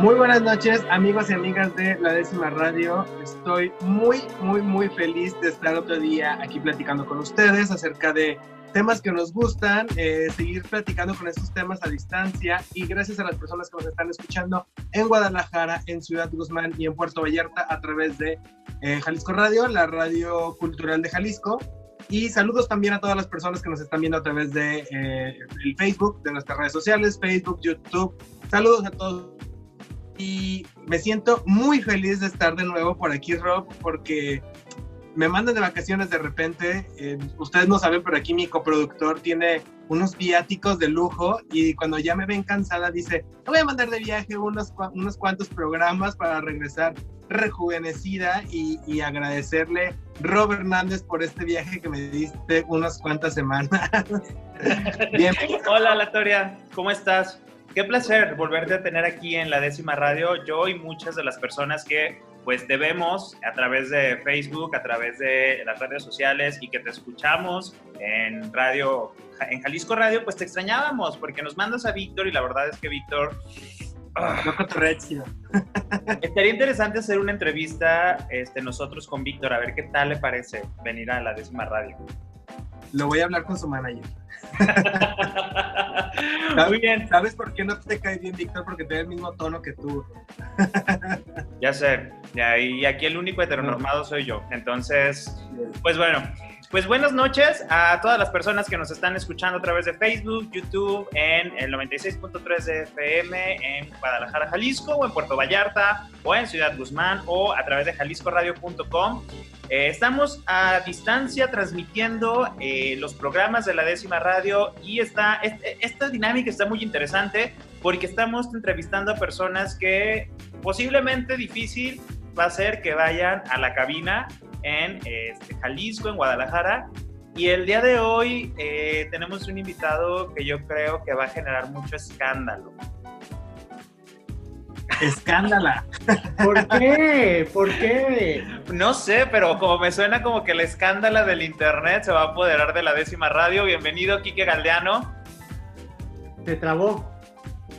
Muy buenas noches, amigos y amigas de La Décima Radio. Estoy muy, muy, muy feliz de estar otro día aquí platicando con ustedes acerca de temas que nos gustan, eh, seguir platicando con estos temas a distancia y gracias a las personas que nos están escuchando en Guadalajara, en Ciudad Guzmán y en Puerto Vallarta a través de eh, Jalisco Radio, la radio cultural de Jalisco. Y saludos también a todas las personas que nos están viendo a través de eh, el Facebook, de nuestras redes sociales, Facebook, YouTube. Saludos a todos y me siento muy feliz de estar de nuevo por aquí, Rob, porque me mandan de vacaciones de repente. Eh, ustedes no saben, pero aquí mi coproductor tiene unos viáticos de lujo y cuando ya me ven cansada dice, voy a mandar de viaje unos, unos cuantos programas para regresar rejuvenecida y, y, agradecerle Rob Hernández por este viaje que me diste unas cuantas semanas. Bien. Hola, Latoria, ¿cómo estás? Qué placer volverte a tener aquí en la décima radio. Yo y muchas de las personas que pues te vemos a través de Facebook, a través de las redes sociales y que te escuchamos en radio, en Jalisco Radio, pues te extrañábamos porque nos mandas a Víctor y la verdad es que Víctor... Ah, estaría interesante hacer una entrevista este, nosotros con Víctor, a ver qué tal le parece venir a la décima radio. Lo voy a hablar con su manager. Muy bien. ¿Sabes por qué no te cae bien, Víctor? Porque tiene el mismo tono que tú. ya sé. Y aquí el único heteronormado soy yo. Entonces, pues bueno. Pues buenas noches a todas las personas que nos están escuchando a través de Facebook, YouTube, en el 96.3 de FM en Guadalajara, Jalisco, o en Puerto Vallarta, o en Ciudad Guzmán, o a través de jaliscoradio.com. Eh, estamos a distancia transmitiendo eh, los programas de la décima radio y esta, esta dinámica está muy interesante porque estamos entrevistando a personas que posiblemente difícil va a ser que vayan a la cabina en este, Jalisco, en Guadalajara. Y el día de hoy eh, tenemos un invitado que yo creo que va a generar mucho escándalo. Escándala. ¿Por qué? ¿Por qué? No sé, pero como me suena como que la escándala del internet se va a apoderar de la décima radio. Bienvenido, Quique Galdeano. Se trabó.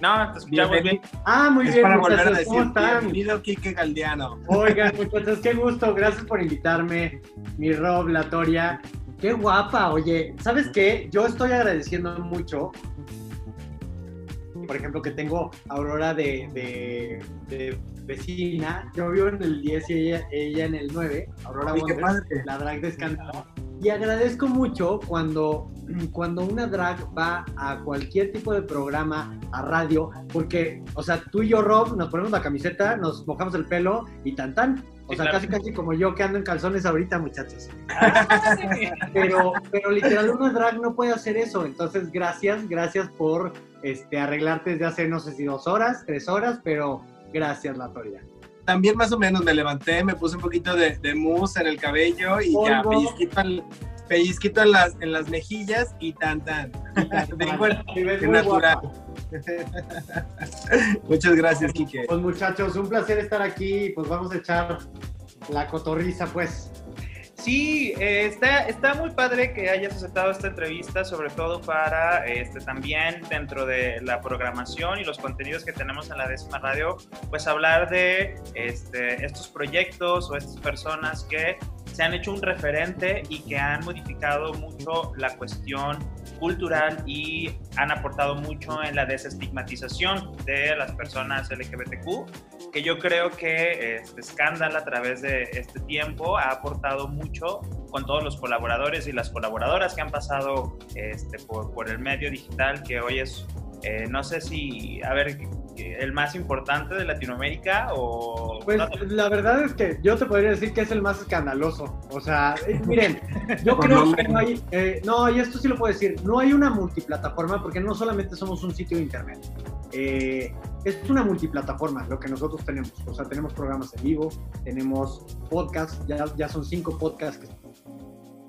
No, te escuchamos bien. Ah, muy es bien. para volver a decir, bienvenido Quique Galdeano. Oigan, muchachos, qué gusto. Gracias por invitarme, mi Rob, Latoria. Qué guapa, oye. ¿Sabes qué? Yo estoy agradeciendo mucho. Por ejemplo, que tengo Aurora de, de, vecina. Yo vivo en el 10 y ella, ella en el 9. Aurora Ay, la drag de escándalo. Y agradezco mucho cuando cuando una drag va a cualquier tipo de programa, a radio, porque, o sea, tú y yo, Rob, nos ponemos la camiseta, nos mojamos el pelo y tan tan. O sea, casi casi como yo que ando en calzones ahorita, muchachos. pero, pero literal, una drag no puede hacer eso. Entonces, gracias, gracias por este, arreglarte desde hace, no sé si dos horas, tres horas, pero gracias, Latoria también más o menos me levanté, me puse un poquito de, de mousse en el cabello y ya pellizquito, al, pellizquito en las, en las mejillas y tan tan. Vengo en natural. Muchas gracias, Kike. Pues muchachos, un placer estar aquí. Pues vamos a echar la cotorriza, pues. Sí, eh, está, está muy padre que hayas aceptado esta entrevista, sobre todo para este, también dentro de la programación y los contenidos que tenemos en la décima radio, pues hablar de este, estos proyectos o estas personas que se han hecho un referente y que han modificado mucho la cuestión cultural y han aportado mucho en la desestigmatización de las personas LGBTQ, que yo creo que este escándalo a través de este tiempo ha aportado mucho con todos los colaboradores y las colaboradoras que han pasado este, por, por el medio digital, que hoy es, eh, no sé si, a ver, el más importante de Latinoamérica o... Pues la verdad es que yo te podría decir que es el más escandaloso. O sea, eh, miren, yo creo que no hay... Eh, no, y esto sí lo puedo decir, no hay una multiplataforma porque no solamente somos un sitio de internet. Eh, es una multiplataforma lo que nosotros tenemos. O sea, tenemos programas en vivo, tenemos podcasts, ya, ya son cinco podcasts.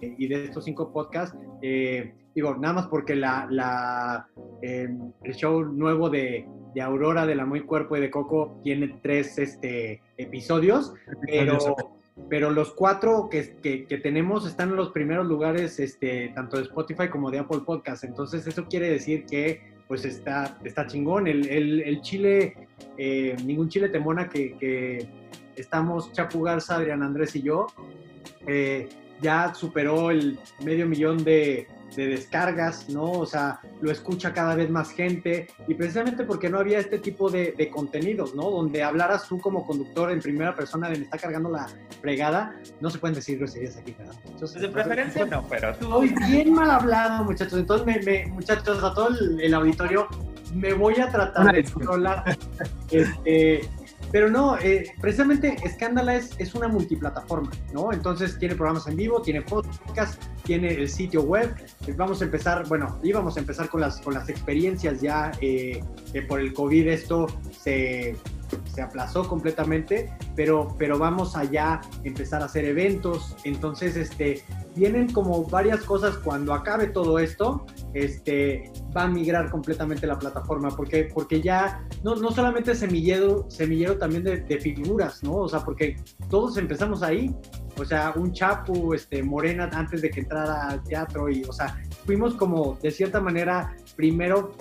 y de estos cinco podcasts, eh, digo, nada más porque la, la eh, el show nuevo de, de, Aurora, de La Muy Cuerpo y de Coco tiene tres este, episodios, pero pero los cuatro que, que, tenemos están en los primeros lugares, este, tanto de Spotify como de Apple Podcast. Entonces eso quiere decir que pues está, está chingón. El, el, el chile, eh, ningún chile temona que, que, estamos Chapu Garza, Adrián Andrés y yo, eh, ya superó el medio millón de, de descargas, ¿no? O sea, lo escucha cada vez más gente y precisamente porque no había este tipo de, de, contenidos, ¿no? Donde hablaras tú como conductor en primera persona de me está cargando la fregada, no se pueden decir groserías aquí, ¿verdad? Entonces, de preferencia no, pero tú... Estoy bien mal hablado, muchachos, entonces me, me, muchachos, a todo el, el, auditorio, me voy a tratar de controlar este, pero no, eh, precisamente Escándala es, es, una multiplataforma, ¿no? Entonces tiene programas en vivo, tiene podcast, tiene el sitio web. Vamos a empezar, bueno, íbamos a empezar con las, con las experiencias ya eh, que por el COVID esto se, se aplazó completamente, pero, pero vamos allá empezar a hacer eventos. Entonces, este, vienen como varias cosas cuando acabe todo esto, este, va a migrar completamente la plataforma, porque, porque ya no, no solamente semillero, semillero también de, de, figuras, ¿no? O sea, porque todos empezamos ahí, o sea, un Chapu, este, Morena antes de que entrara al teatro, y, o sea, fuimos como, de cierta manera, primero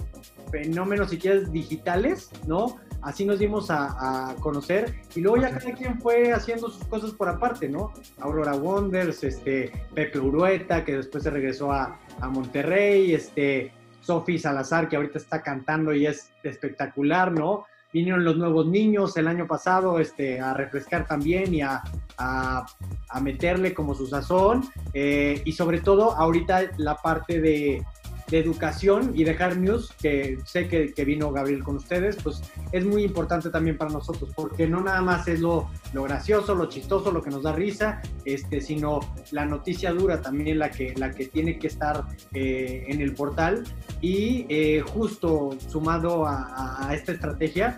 fenómenos, si quieres, digitales, ¿no? Así nos dimos a, conocer y luego ya cada quien fue haciendo sus cosas por aparte, ¿no? Aurora Wonders, este, Pepe Urueta, que después se regresó a, Monterrey, este, Sofi Salazar, que ahorita está cantando y es espectacular, ¿no? Vinieron los nuevos niños el año pasado este, a refrescar también y a, a, a meterle como su sazón. Eh, y sobre todo ahorita la parte de, de educación y de Hard News, que sé que, que, vino Gabriel con ustedes, pues es muy importante también para nosotros, porque no nada más es lo, lo gracioso, lo chistoso, lo que nos da risa, este, sino la noticia dura también la que, la que tiene que estar eh, en el portal. Y eh, justo sumado a, esta estrategia,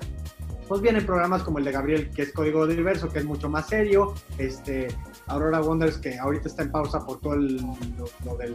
pues vienen programas como el de Gabriel, que es Código Diverso, que es mucho más serio, este, Aurora Wonders, que ahorita está en pausa por todo el, lo, lo del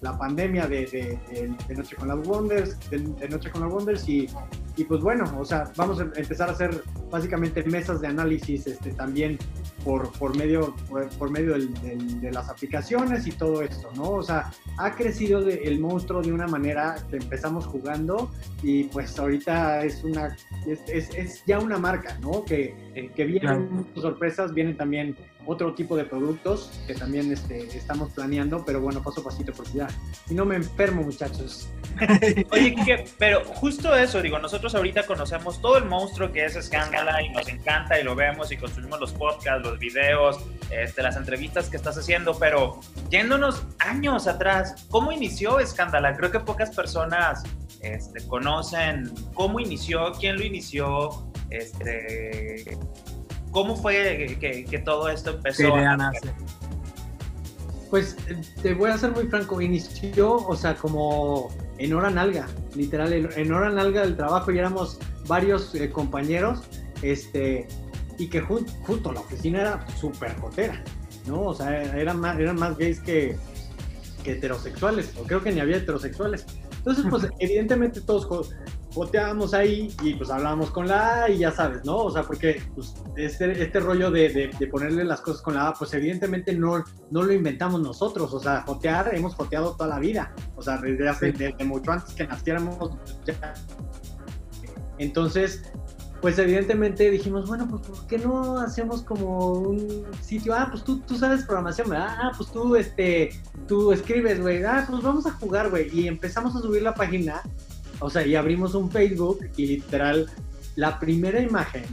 la pandemia de, de, de, Noche con las Wonders, de, de, Noche con las Wonders y, y pues bueno, o sea, vamos a empezar a hacer básicamente mesas de análisis este, también por, por medio, por, por medio del, del, de las aplicaciones y todo esto, ¿no? O sea, ha crecido el monstruo de una manera que empezamos jugando y pues ahorita es una, es, es, es ya una marca, ¿no? Que, que vienen claro. sorpresas, vienen también otro tipo de productos que también este, estamos planeando, pero bueno, paso a pasito porque ya, y no me enfermo muchachos. Oye, Kike, pero justo eso, digo, nosotros ahorita conocemos todo el monstruo que es Escándala y nos encanta y lo vemos y consumimos los podcasts, los videos, este, las entrevistas que estás haciendo, pero yéndonos años atrás, ¿cómo inició Escándala? Creo que pocas personas este, conocen cómo inició, quién lo inició, este, ¿Cómo fue que, que todo esto empezó? A nacer? Pues te voy a ser muy franco, inició, o sea, como en hora nalga, literal, en hora nalga del trabajo y éramos varios eh, compañeros, este, y que ju justo la oficina era súper jotera, ¿no? O sea, eran más, eran más gays que, que heterosexuales, o creo que ni había heterosexuales. Entonces, pues evidentemente todos boteábamos ahí y pues hablábamos con la A y ya sabes, ¿no? O sea, porque pues, este, este rollo de, de, de, ponerle las cosas con la A, pues evidentemente no, no lo inventamos nosotros, o sea, jotear hemos joteado toda la vida, o sea, desde, hace, desde mucho antes que naciéramos. Ya. Entonces, pues evidentemente dijimos, bueno, pues ¿por qué no hacemos como un sitio? Ah, pues tú, tú sabes programación, ¿verdad? Ah, pues tú, este, tú escribes, güey. Ah, pues vamos a jugar, güey. Y empezamos a subir la página o sea, y abrimos un Facebook y literal, la primera imagen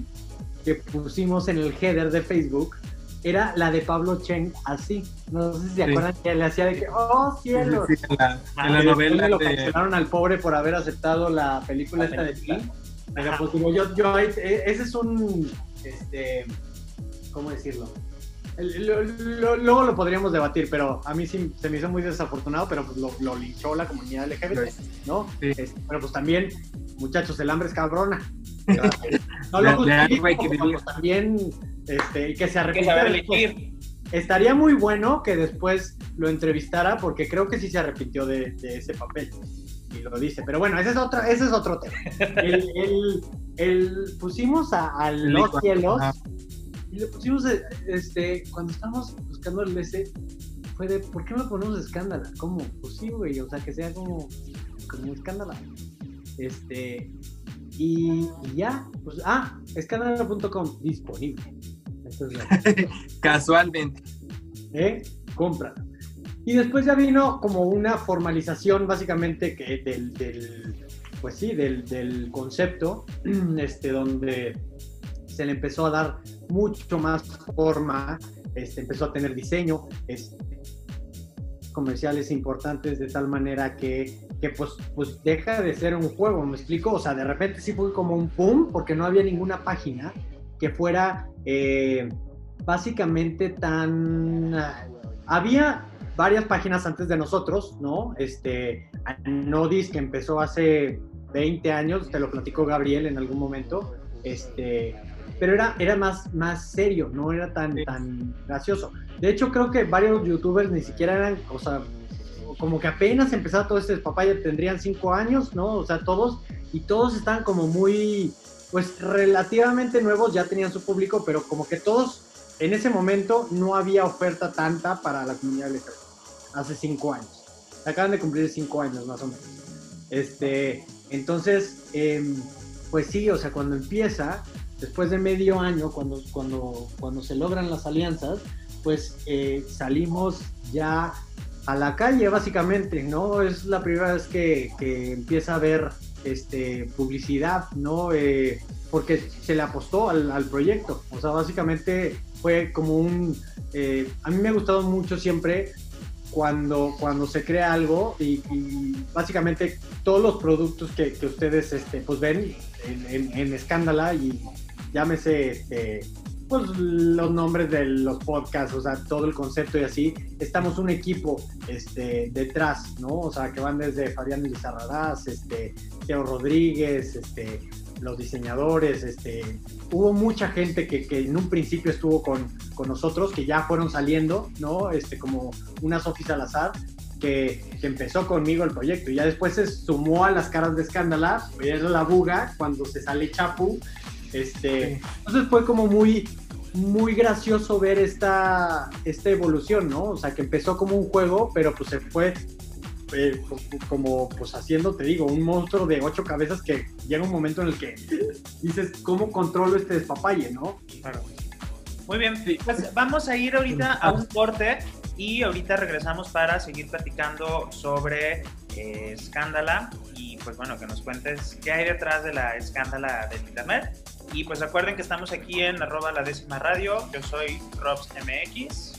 que pusimos en el header de Facebook era la de Pablo Cheng así. No sé si se acuerdan sí. que le hacía de que, ¡oh, cielo! Sí, en la, en la novela. lo de... cancelaron al pobre por haber aceptado la película la esta película. de ti. Pues yo, yo, ese es un, este, ¿cómo decirlo? Luego lo podríamos debatir, pero a mí sí se me hizo muy desafortunado, pero pues lo, lo linchó la comunidad LGBT, ¿no? Sí. Este, pero pues también, muchachos, el hambre es cabrona. no lo justifico, también este, que se arrepiente. Estaría muy bueno que después lo entrevistara porque creo que sí se arrepintió de, ese papel y lo dice. Pero bueno, ese es otro, ese es otro tema. El, pusimos a, los cielos y le pusimos, este, cuando estábamos buscando el DC, fue de, ¿por qué no ponemos escándalo? ¿Cómo? Pues sí, güey, o sea, que sea como, como escándalo. Este, y, ya, pues, ah, escándalo.com, disponible. Casualmente. ¿Eh? Compra. Y después ya vino como una formalización básicamente que del, del pues sí, del, del, concepto, este, donde se le empezó a dar mucho más forma, este, empezó a tener diseño, este, comerciales importantes de tal manera que, que pues, pues deja de ser un juego, ¿me explico? O sea, de repente sí fue como un boom porque no había ninguna página que fuera eh, básicamente tan... Había varias páginas antes de nosotros, ¿no? Este, Nodis, que empezó hace 20 años, te lo platicó Gabriel en algún momento, este, pero era, era más, más serio, no era tan, tan gracioso. De hecho, creo que varios youtubers ni siquiera eran, o sea, como que apenas empezaba todo este papaya, tendrían 5 años, ¿no? O sea, todos, y todos estaban como muy, pues relativamente nuevos, ya tenían su público, pero como que todos en ese momento no había oferta tanta para la comunidad electrónica. Hace cinco años. Acaban de cumplir cinco años más o menos. Este, entonces, em, pues sí, o sea, cuando empieza, después de medio año, cuando, cuando, cuando se logran las alianzas, pues eh, salimos ya a la calle básicamente, ¿no? Es la primera vez que, que empieza a haber este, publicidad, ¿no? Eh, porque se le apostó al, proyecto. O sea, básicamente fue como un... Eh, a mí me ha gustado mucho siempre cuando, cuando se crea algo y, básicamente todos los productos que, ustedes este, pues ven en, en, Escándala y llámese este, pues, los nombres de los podcasts, o sea, todo el concepto y así, estamos un equipo este, detrás, ¿no? O sea, que van desde Fabián Lizarraraz, este, Teo Rodríguez, este, los diseñadores, este, hubo mucha gente que, que en un principio estuvo con, con, nosotros, que ya fueron saliendo, ¿no? Este, como una Sofía Salazar, que, que, empezó conmigo el proyecto y ya después se sumó a las caras de Escándala, era la buga cuando se sale Chapu, este, entonces fue como muy, muy gracioso ver esta, esta evolución, ¿no? O sea, que empezó como un juego, pero pues se fue eh, como pues haciendo, te digo, un monstruo de ocho cabezas que llega un momento en el que dices, ¿cómo controlo este despapalle, no? Claro. Muy bien, pues vamos a ir ahorita a un corte y ahorita regresamos para seguir platicando sobre eh, Escándala y pues bueno, que nos cuentes qué hay detrás de la Escándala del Internet. Y pues recuerden que estamos aquí en arroba la décima radio, yo soy RobsMX.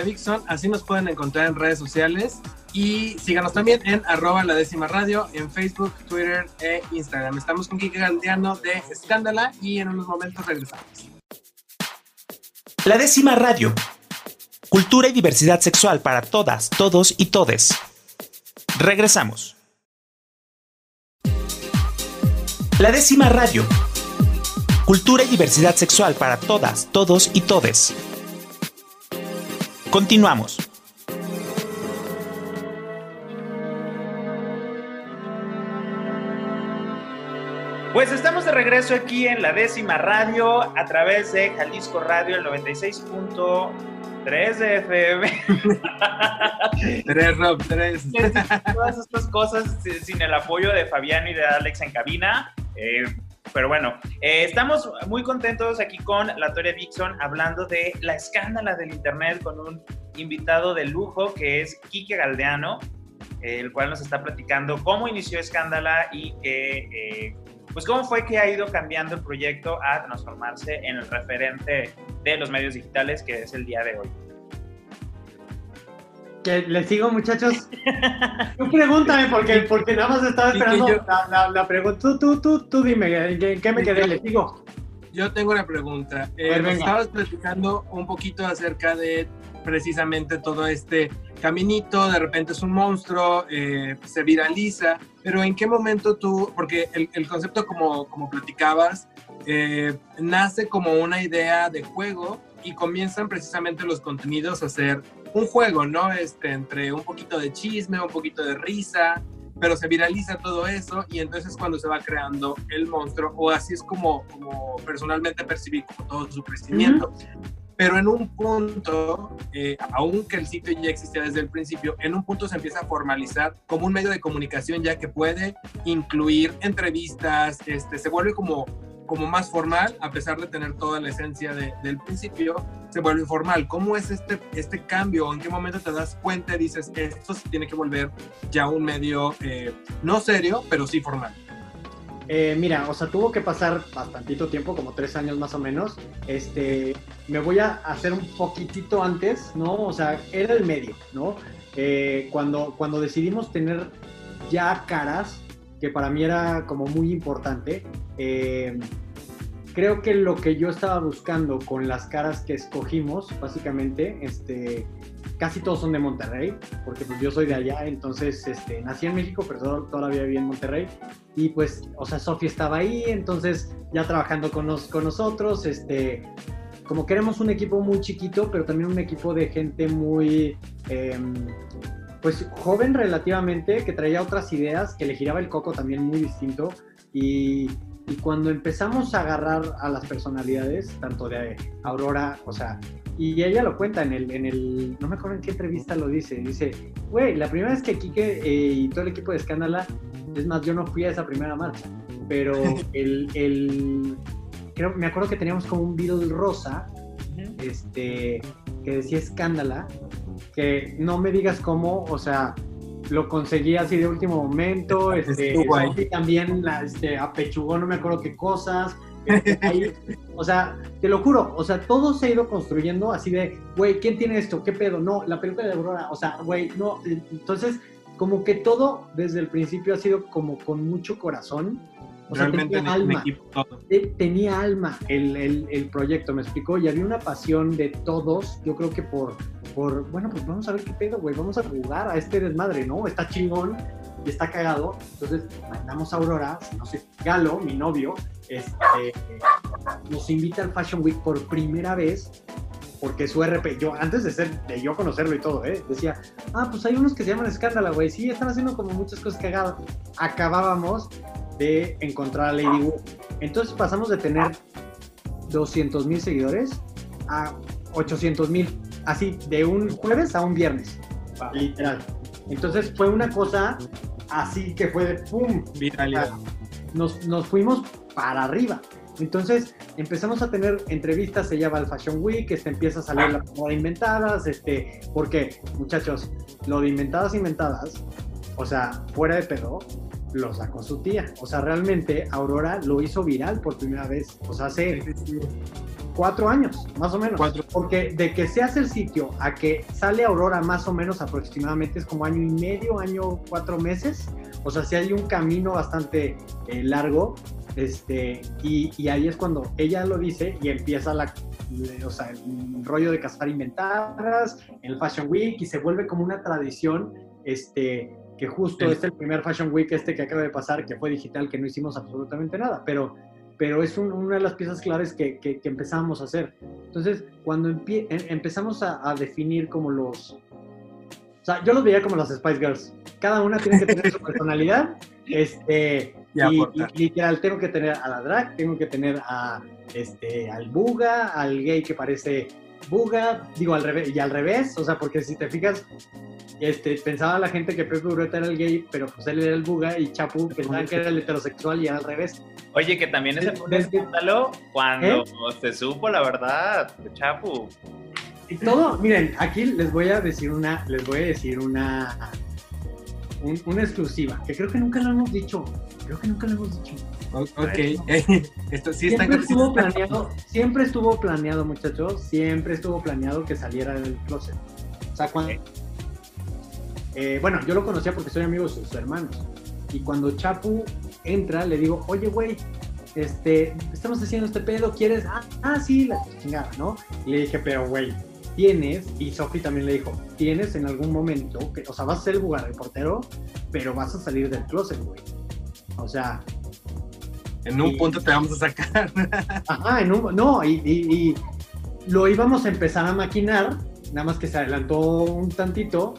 Dixon, así nos pueden encontrar en redes sociales y síganos también en arroba la décima radio en Facebook, Twitter e Instagram. Estamos con Kike Gandiano de Escándala y en unos momentos regresamos. La décima radio. Cultura y diversidad sexual para todas, todos y todes. Regresamos. La décima radio. Cultura y diversidad sexual para todas, todos y todes. Continuamos. Pues estamos de regreso aquí en la décima radio a través de Jalisco Radio, el 96.3 de FM. tres, Rob, tres. Todas estas cosas sin el apoyo de Fabián y de Alex en cabina. Eh, pero bueno, eh, estamos muy contentos aquí con la Toria Dixon hablando de la escándala del Internet con un invitado de lujo que es Quique Galdeano, el cual nos está platicando cómo inició Escándala y que, eh, pues cómo fue que ha ido cambiando el proyecto a transformarse en el referente de los medios digitales que es el día de hoy. Que les sigo, muchachos. Tú pregúntame, porque, porque nada más estaba esperando la, la, pregunta. Tú, tú, tú, tú dime, ¿en qué, me quedé? ¿Les sigo? yo tengo una pregunta. Eh, estabas platicando un poquito acerca de precisamente todo este caminito, de repente es un monstruo, eh, se viraliza, pero ¿en qué momento tú, porque el, concepto como, como platicabas, eh, nace como una idea de juego y comienzan precisamente los contenidos a ser un juego, ¿no? Este, entre un poquito de chisme, un poquito de risa, pero se viraliza todo eso y entonces es cuando se va creando el monstruo, o así es como, como personalmente percibí como todo su crecimiento. Pero en un punto, eh, aunque el sitio ya existía desde el principio, en un punto se empieza a formalizar como un medio de comunicación ya que puede incluir entrevistas, este, se vuelve como como más formal, a pesar de tener toda la esencia del principio, se vuelve informal. ¿Cómo es este, este cambio? ¿En qué momento te das cuenta y dices, esto se tiene que volver ya un medio eh, no serio, pero sí formal? Eh, mira, o sea, tuvo que pasar bastantito tiempo, como tres años más o menos. Este, me voy a hacer un poquitito antes, ¿no? O sea, era el medio, ¿no? Eh, cuando, cuando decidimos tener ya caras, que para mí era como muy importante, eh, creo que lo que yo estaba buscando con las caras que escogimos, básicamente, este, casi todos son de Monterrey, porque pues yo soy de allá, entonces este, nací en México, pero todavía viví en Monterrey. Y pues, o sea, Sofía estaba ahí, entonces ya trabajando con, con nosotros, este, como queremos un equipo muy chiquito, pero también un equipo de gente muy, em, pues joven relativamente, que traía otras ideas, que le giraba el coco también muy distinto. Y y cuando empezamos a agarrar a las personalidades, tanto de Aurora, o sea, y ella lo cuenta en el, en el no me acuerdo en qué entrevista lo dice, dice, güey, la primera vez que Kike eh, y todo el equipo de Escándala, es más, yo no fui a esa primera marcha, pero el, el creo, me acuerdo que teníamos como un Beatle rosa, este, que decía Escándala, que no me digas cómo, o sea, lo conseguí así de último momento. Este, también la, este, apechugó no me acuerdo qué cosas. Este, o sea, te lo juro, o sea, todo se ha ido construyendo así de, güey, ¿quién tiene esto? ¿Qué pedo? No, la película de Aurora, o sea, güey, no. Entonces, como que todo desde el principio ha sido como con mucho corazón. O Realmente tenía alma, tenía alma el, el, el proyecto, me explicó, y había una pasión de todos, yo creo que por, por, bueno, pues vamos a ver qué pedo, güey, vamos a jugar a este desmadre, ¿no? Está chingón y está cagado. Entonces mandamos a Aurora, no sé, Galo, mi novio, este, nos invita al Fashion Week por primera vez porque su RP, yo antes de ser, de yo conocerlo y todo, ¿eh? decía, ah, pues hay unos que se llaman Escándalo, güey, sí, están haciendo como muchas cosas cagadas. Acabábamos de encontrar a Lady Wu. Entonces pasamos de tener 200 mil seguidores a 800 mil así, de un jueves a un viernes, literal. Entonces fue una cosa así que fue de pum. Nos, nos fuimos para arriba. Entonces empezamos a tener entrevistas, se llama el Fashion Week, este, empieza a salir la moda inventadas, este, porque muchachos, lo de inventadas, inventadas, o sea, fuera de pedo, lo sacó su tía. O sea, realmente Aurora lo hizo viral por primera vez. O sea, hace cuatro años, más o menos. Porque de que se hace el sitio a que sale Aurora más o menos aproximadamente es como año y medio, año, cuatro meses. O sea, sí hay un camino bastante eh, largo. Este, y, ahí es cuando ella lo dice y empieza la, o sea, el rollo de cazar inventadas, el Fashion Week y se vuelve como una tradición este, que justo es el primer Fashion Week este que acaba de pasar, que fue digital, que no hicimos absolutamente nada, pero pero es una de las piezas claves que, que, empezamos a hacer. Entonces, cuando em, empezamos a, definir como los... O sea, yo los veía como las Spice Girls. Cada una tiene que tener su personalidad. Este, y, literal, tengo que tener a la drag, tengo que tener a, este, al buga, al gay que parece buga, digo al revés, y al revés, o sea, porque si te fijas, este, pensaba la gente que Pepe Ureta era el gay, pero pues él era el buga y Chapu pensaban que era el heterosexual y era al revés. Oye, que también ese fue un escándalo cuando ¿Eh? se supo la verdad de Chapu. Y todo, miren, aquí les voy a decir una, les voy a decir una, una exclusiva, que creo que nunca lo hemos dicho, creo que nunca lo hemos dicho. Ok, esto sí siempre estuvo planeado, siempre estuvo planeado, muchachos, siempre estuvo planeado que saliera del closet. O sea, cuando, eh, bueno, yo lo conocía porque soy amigo de sus hermanos. Y cuando Chapu entra, le digo, oye, güey, este, estamos haciendo este pedo, ¿quieres? Ah, ah sí, la chingada, ¿no? Y le dije, pero güey, tienes, y Sofi también le dijo, tienes en algún momento, que, o sea, vas a ser el jugador, el portero, pero vas a salir del closet, güey. O sea... En un punto te vamos a sacar. Ajá, en un... No, y, y, lo íbamos a empezar a maquinar, nada más que se adelantó un tantito,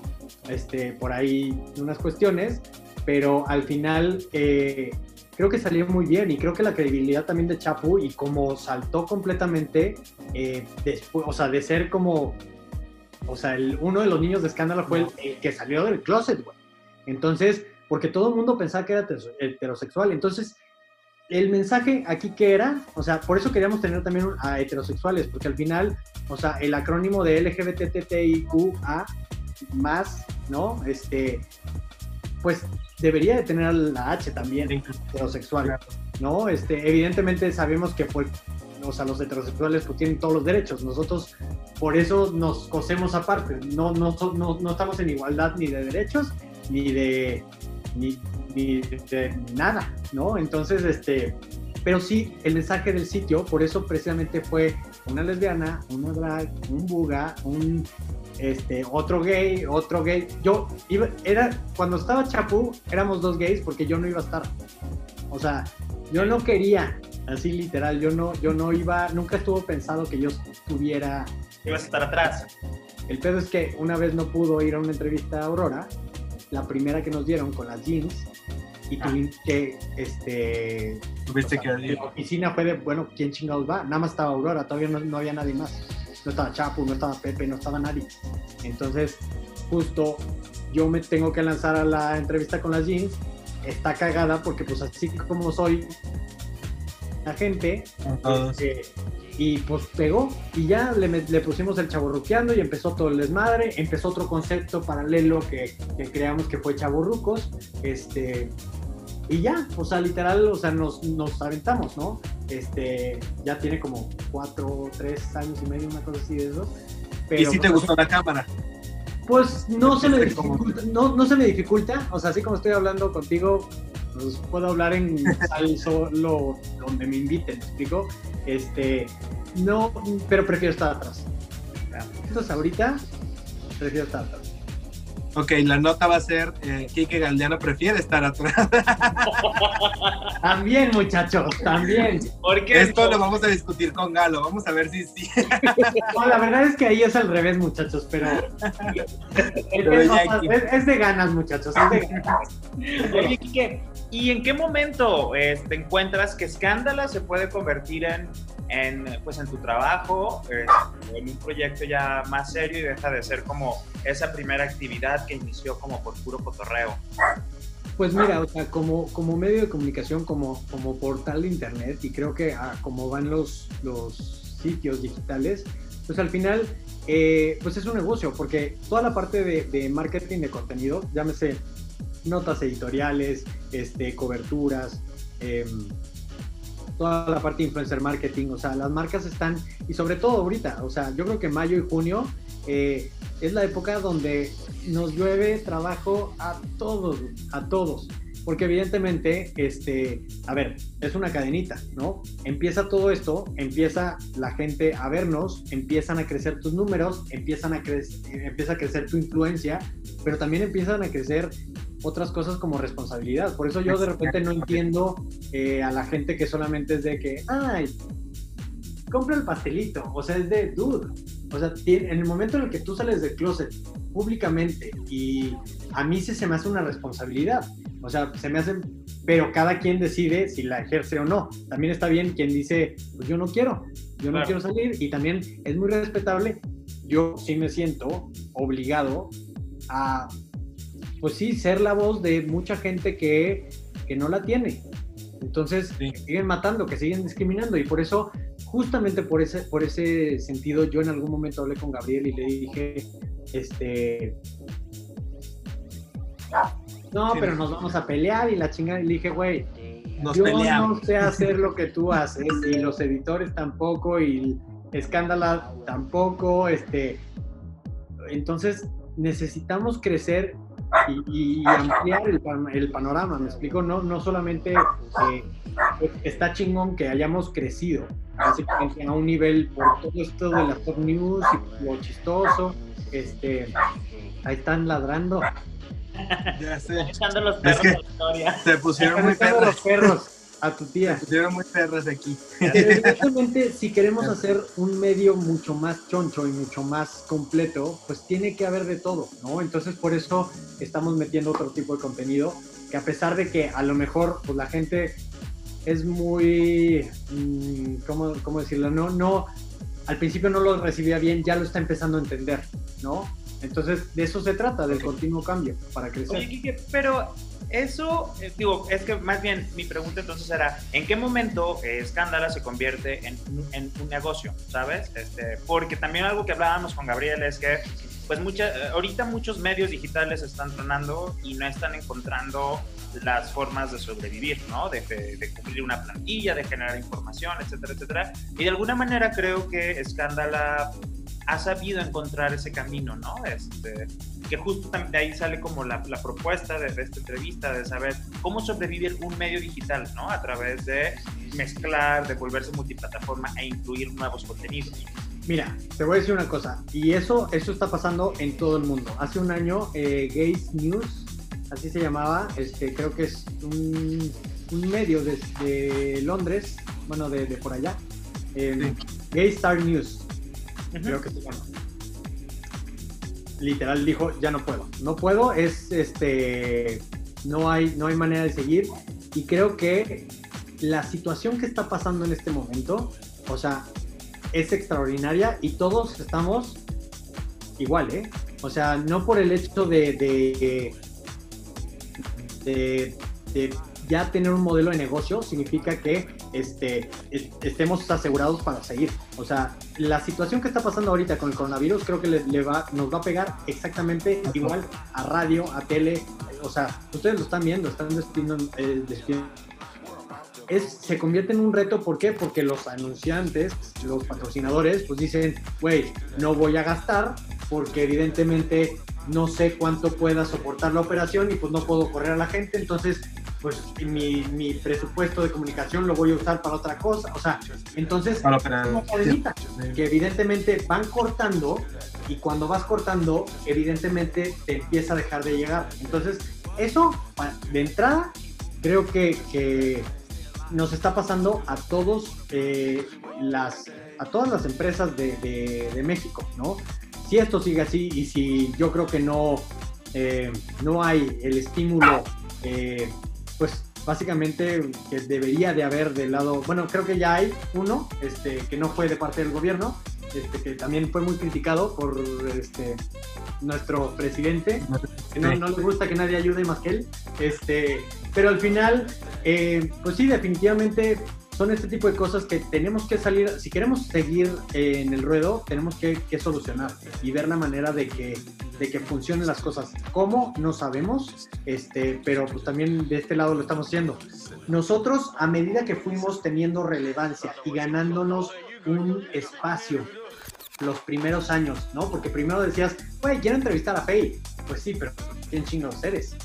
este, por ahí unas cuestiones, pero al final eh, creo que salió muy bien y creo que la credibilidad también de Chapu y como saltó completamente eh, después, o sea, de ser como, o sea, el, uno de los niños de escándalo fue el, que salió del closet, güey. Entonces, porque todo el mundo pensaba que era heterosexual, entonces el mensaje aquí que era, o sea, por eso queríamos tener también a heterosexuales, porque al final, o sea, el acrónimo de LGBTTIQA más, ¿no? Este, pues debería de tener la H también, heterosexual, ¿no? Este, evidentemente sabemos que pues, o sea, los heterosexuales pues tienen todos los derechos, nosotros por eso nos cosemos aparte, no, no, no, no estamos en igualdad ni de derechos, ni de, ni, de nada, ¿no? Entonces, este, pero sí, el mensaje del sitio, por eso precisamente fue una lesbiana, una drag, un buga, un este, otro gay, otro gay. Yo iba, era, cuando estaba Chapu, éramos dos gays porque yo no iba a estar. O sea, yo no quería, así literal, yo no, yo no iba, nunca estuvo pensado que yo estuviera. Ibas a estar atrás. El pedo es que una vez no pudo ir a una entrevista a Aurora, la primera que nos dieron con las jeans, y ah. tuvimos que, este... Tuviste que La oficina fue de, bueno, ¿quién chingados va? Nada más estaba Aurora, todavía no, no había nadie más no estaba Chapu, no estaba Pepe, no estaba nadie. Entonces, justo yo me tengo que lanzar a la entrevista con las jeans, está cagada porque pues así como soy la gente, este, y pues pegó. Y ya le, le pusimos el chaburruqueando y empezó todo el desmadre, empezó otro concepto paralelo que, que creamos que fue chaburrucos, este, y ya, o sea, literal, o sea, nos, nos aventamos, ¿no? Este, ya tiene como cuatro, tres años y medio, una cosa así de eso. ¿Y si te pues, gustó la cámara? Pues no se, me dificulta, no, no se me dificulta, o sea, así como estoy hablando contigo, pues puedo hablar en solo donde me inviten, ¿me explico? Este, no, pero prefiero estar atrás. Entonces ahorita prefiero estar atrás. Ok, la nota va a ser eh, Kike Galdeano prefiere estar atrás. también, muchachos, también. Porque Esto lo vamos a discutir con Galo, vamos a ver si sí. la verdad es que ahí es al revés, muchachos, pero, es, de ganas, muchachos, es de ganas. Oye, Kike, ¿y en qué momento eh, te encuentras que Escándala se puede convertir en en, pues, en tu trabajo, eh, en un proyecto ya más serio y deja de ser como esa primera actividad que inició como por puro cotorreo? Pues mira, o sea, como, como medio de comunicación, como, como portal de internet, y creo que ah, como van los, los sitios digitales, pues al final, eh, pues es un negocio, porque toda la parte de, marketing de contenido, llámese notas editoriales, este, coberturas, eh, toda la parte de influencer marketing, o sea, las marcas están, y sobre todo ahorita, o sea, yo creo que mayo y junio eh, es la época donde nos llueve trabajo a todos, a todos. Porque evidentemente, este, a ver, es una cadenita, ¿no? Empieza todo esto, empieza la gente a vernos, empiezan a crecer tus números, empiezan a empieza a crecer tu influencia, pero también empiezan a crecer otras cosas como responsabilidad. Por eso yo de repente no entiendo eh, a la gente que solamente es de que, ay, compra el pastelito. O sea, es de, dude. O sea, en el momento en el que tú sales del closet públicamente y a mí sí se me hace una responsabilidad. O sea, se me hace, pero cada quien decide si la ejerce o no. También está bien quien dice, pues yo no quiero, yo no quiero salir y también es muy respetable. Yo sí me siento obligado a pues sí, ser la voz de mucha gente que, no la tiene. Entonces, siguen matando, que siguen discriminando. Y por eso, justamente por ese, por ese sentido, yo en algún momento hablé con Gabriel y le dije, este... No, pero nos vamos a pelear y la chingada. Y le dije, güey, yo no sé hacer lo que tú haces y los editores tampoco y Escándala tampoco. Este, entonces necesitamos crecer y, ampliar el, panorama, me explico, no, no solamente eh, está chingón que hayamos crecido, básicamente a un nivel por todo esto de las top news y lo chistoso, este, ahí están ladrando. Ya sé. los perros es que Se pusieron muy perros. los perros a tu tía. Se pusieron muy perros aquí. Evidentemente, si queremos hacer un medio mucho más choncho y mucho más completo, pues tiene que haber de todo, ¿no? Entonces, por eso estamos metiendo otro tipo de contenido, que a pesar de que a lo mejor pues, la gente es muy, mm, ¿cómo, ¿cómo, decirlo? No, no, al principio no lo recibía bien, ya lo está empezando a entender, ¿no? Entonces, de eso se trata, del continuo cambio para crecer. Oye, pero eso, eh, digo, es que más bien mi pregunta entonces era, ¿en qué momento eh, Escándala se convierte en, en, un negocio, sabes? Este, porque también algo que hablábamos con Gabriel es que, pues, mucha, eh, ahorita muchos medios digitales están tronando y no están encontrando las formas de sobrevivir, ¿no? De, de, cumplir una plantilla, de generar información, etcétera, etcétera. Y de alguna manera creo que Escándala ha sabido encontrar ese camino, ¿no? Este, que justo de ahí sale como la, propuesta de, esta entrevista, de saber cómo sobrevivir un medio digital, ¿no? A través de mezclar, de volverse multiplataforma e incluir nuevos contenidos. Mira, te voy a decir una cosa, y eso, eso está pasando en todo el mundo. Hace un año, eh, Gays News, así se llamaba, este, creo que es un, medio de, Londres, bueno, de, por allá, eh, Gay Star News, creo que Literal dijo, ya no puedo. No puedo, es este. No hay, no hay manera de seguir. Y creo que la situación que está pasando en este momento, o sea, es extraordinaria y todos estamos igual, ¿eh? O sea, no por el hecho de, de ya tener un modelo de negocio significa que este, estemos asegurados para seguir. O sea, la situación que está pasando ahorita con el coronavirus creo que le, va, nos va a pegar exactamente igual a radio, a tele. O sea, ustedes lo están viendo, están despidiendo, eh, Es, se convierte en un reto, ¿por qué? Porque los anunciantes, los patrocinadores, pues dicen, güey, no voy a gastar porque evidentemente no sé cuánto pueda soportar la operación y pues no puedo correr a la gente, entonces pues mi, mi, presupuesto de comunicación lo voy a usar para otra cosa. O sea, entonces, para como que evidentemente van cortando y cuando vas cortando, evidentemente te empieza a dejar de llegar. Entonces, eso de entrada, creo que, que nos está pasando a todos eh, las a todas las empresas de, de, México, ¿no? Si esto sigue así y si yo creo que no, eh, no hay el estímulo eh, pues básicamente que debería de haber del lado, bueno, creo que ya hay uno, este, que no fue de parte del gobierno, este, que también fue muy criticado por este, nuestro presidente, que no, le gusta que nadie ayude más que él, este, pero al final, eh, pues sí, definitivamente son este tipo de cosas que tenemos que salir, si queremos seguir en el ruedo, tenemos que, solucionar y ver la manera de que, de que funcionen las cosas. ¿Cómo? No sabemos, este, pero pues también de este lado lo estamos haciendo. Nosotros, a medida que fuimos teniendo relevancia y ganándonos un espacio los primeros años, ¿no? Porque primero decías, güey, quiero entrevistar a Faye. Pues sí, pero ¿quién chingados eres?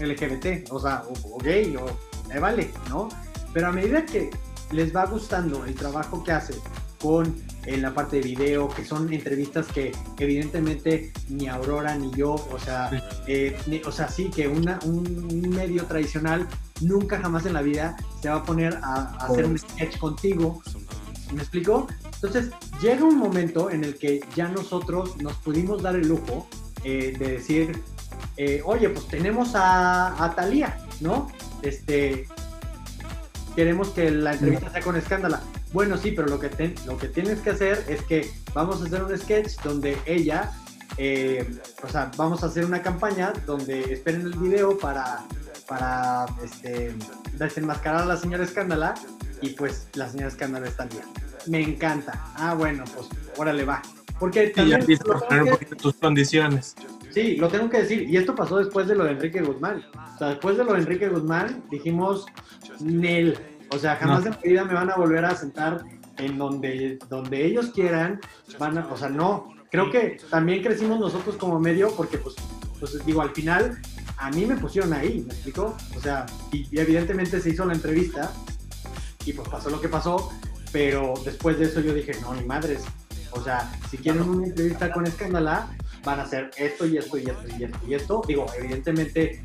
LGBT, o sea, o, gay, o me vale, ¿no? Pero a medida que les va gustando el trabajo que hace con en la parte de video, que son entrevistas que evidentemente ni Aurora ni yo, o sea, eh, o sea, sí, que una, un, medio tradicional nunca jamás en la vida se va a poner a, hacer un sketch contigo. ¿Me explico? Entonces, llega un momento en el que ya nosotros nos pudimos dar el lujo eh, de decir, eh, oye, pues tenemos a, a Talía, ¿no? Este, queremos que la entrevista sea con escándala. Bueno, sí, pero lo que, lo que tienes que hacer es que vamos a hacer un sketch donde ella, eh, o sea, vamos a hacer una campaña donde esperen el video para, para este, desenmascarar a la señora escándala y pues la señora escándala está bien. Me encanta. Ah, bueno, pues órale va. Porque también... Y poner un poquito tus condiciones. Sí, lo tengo que decir. Y esto pasó después de lo de Enrique Guzmán. O sea, después de lo de Enrique Guzmán, dijimos, Nel. O sea, jamás en mi vida me van a volver a sentar en donde, donde ellos quieran. Van a, o sea, no. Creo que también crecimos nosotros como medio porque, pues, Entonces, digo, al final, a mí me pusieron ahí, ¿me explico? O sea, y, evidentemente se hizo la entrevista y pues pasó lo que pasó, pero después de eso yo dije, no, ni madres. O sea, si quieren una entrevista con Escándala, van a hacer esto y esto y esto y esto y esto. Digo, evidentemente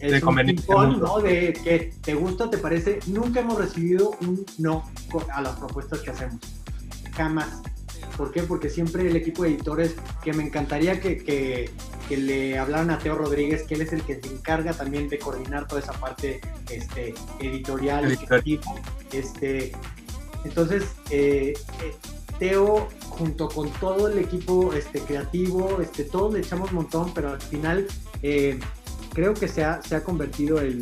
es de un ¿no? De que te gusta, te parece. Nunca hemos recibido un no a las propuestas que hacemos. Jamás. ¿Por qué? Porque siempre el equipo de editores, que me encantaría que, que, le hablaran a Teo Rodríguez, que él es el que se encarga también de coordinar toda esa parte este, editorial, Este, entonces, eh, eh, Teo, junto con todo el equipo este, creativo, este, todos le echamos un montón, pero al final eh, creo que se ha, se ha convertido eh,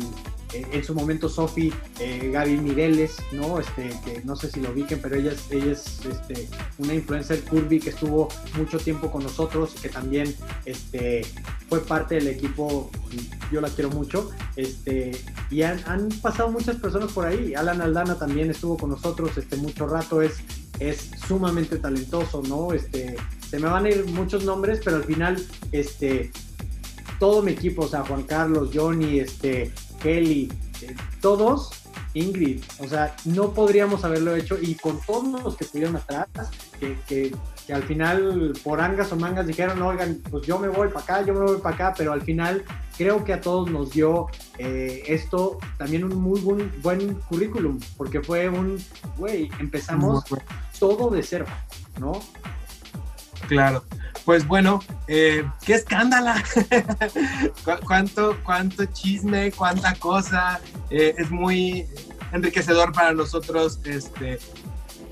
en su momento Sofi, eh, Gaby Mireles, ¿no? Este, que no sé si lo ubiquen, pero ella es, ella es este, una influencer curvy que estuvo mucho tiempo con nosotros, que también este, fue parte del equipo, yo la quiero mucho, este, y han, han, pasado muchas personas por ahí, Alan Aldana también estuvo con nosotros este, mucho rato, es, es sumamente talentoso, ¿no? Este, se me van a ir muchos nombres, pero al final, este, todo mi equipo, o sea, Juan Carlos, Johnny, este, Kelly, eh, todos, Ingrid, o sea, no podríamos haberlo hecho y con todos los que estuvieron atrás, que, que, al final por angas o mangas dijeron, oigan, pues yo me voy para acá, yo me voy para acá, pero al final creo que a todos nos dio eh, esto también un muy buen, buen currículum, porque fue un, güey, empezamos todo de cero, ¿no? Claro. Pues bueno, eh, qué escándala. cuánto, cuánto chisme, cuánta cosa. Eh, es muy enriquecedor para nosotros este,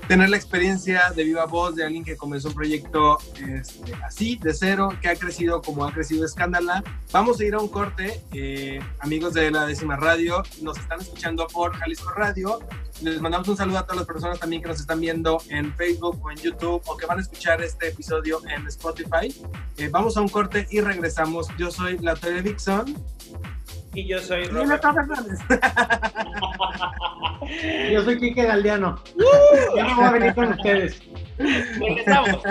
tener la experiencia de viva voz de alguien que comenzó un proyecto este, así, de cero, que ha crecido como ha crecido Escándala. Vamos a ir a un corte, eh, amigos de la décima radio, nos están escuchando por Jalisco Radio. Les mandamos un saludo a todas las personas también que nos están viendo en Facebook o en YouTube o que van a escuchar este episodio en Spotify. Eh, vamos a un corte y regresamos. Yo soy la Dixon. Y yo soy Robert. yo soy Kike Galdiano. Uh, ya no voy a venir con ustedes. Regresamos.